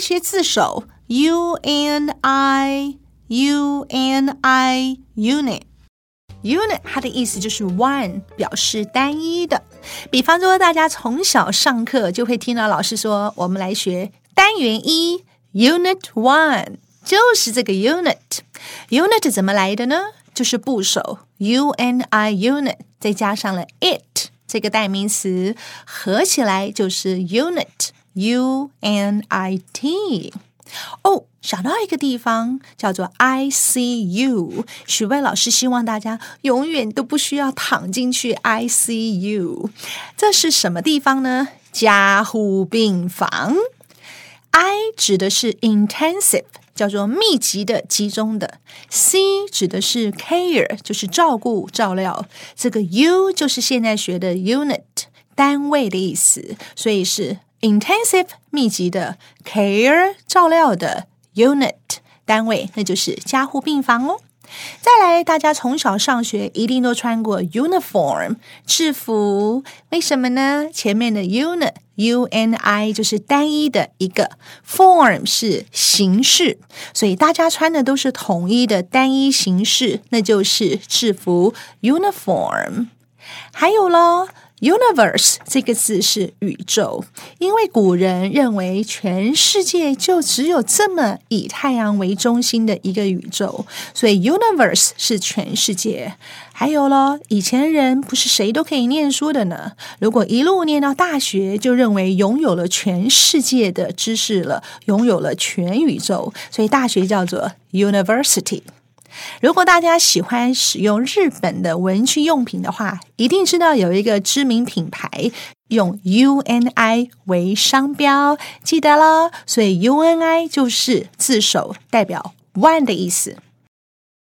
学字首，u n i u n i unit。unit 它的意思就是 one，表示单一的。比方说，大家从小上课就会听到老师说，我们来学单元一，unit one，就是这个 unit。unit 怎么来的呢？就是部首 u n i unit，再加上了 it 这个代名词，合起来就是 unit u n i t。哦，想到一个地方叫做 ICU，许巍老师希望大家永远都不需要躺进去 ICU。这是什么地方呢？加护病房。I 指的是 intensive，叫做密集的、集中的。C 指的是 care，就是照顾、照料。这个 U 就是现在学的 unit，单位的意思，所以是。Intensive 密集的 care 照料的 unit 单位，那就是加护病房哦。再来，大家从小上学一定都穿过 uniform 制服，为什么呢？前面的 unit u n i 就是单一的一个，form 是形式，所以大家穿的都是统一的单一形式，那就是制服 uniform。还有喽。Universe 这个字是宇宙，因为古人认为全世界就只有这么以太阳为中心的一个宇宙，所以 Universe 是全世界。还有咯，以前人不是谁都可以念书的呢。如果一路念到大学，就认为拥有了全世界的知识了，拥有了全宇宙，所以大学叫做 University。如果大家喜欢使用日本的文具用品的话，一定知道有一个知名品牌用 U N I 为商标，记得喽。所以 U N I 就是字首，代表 one 的意思。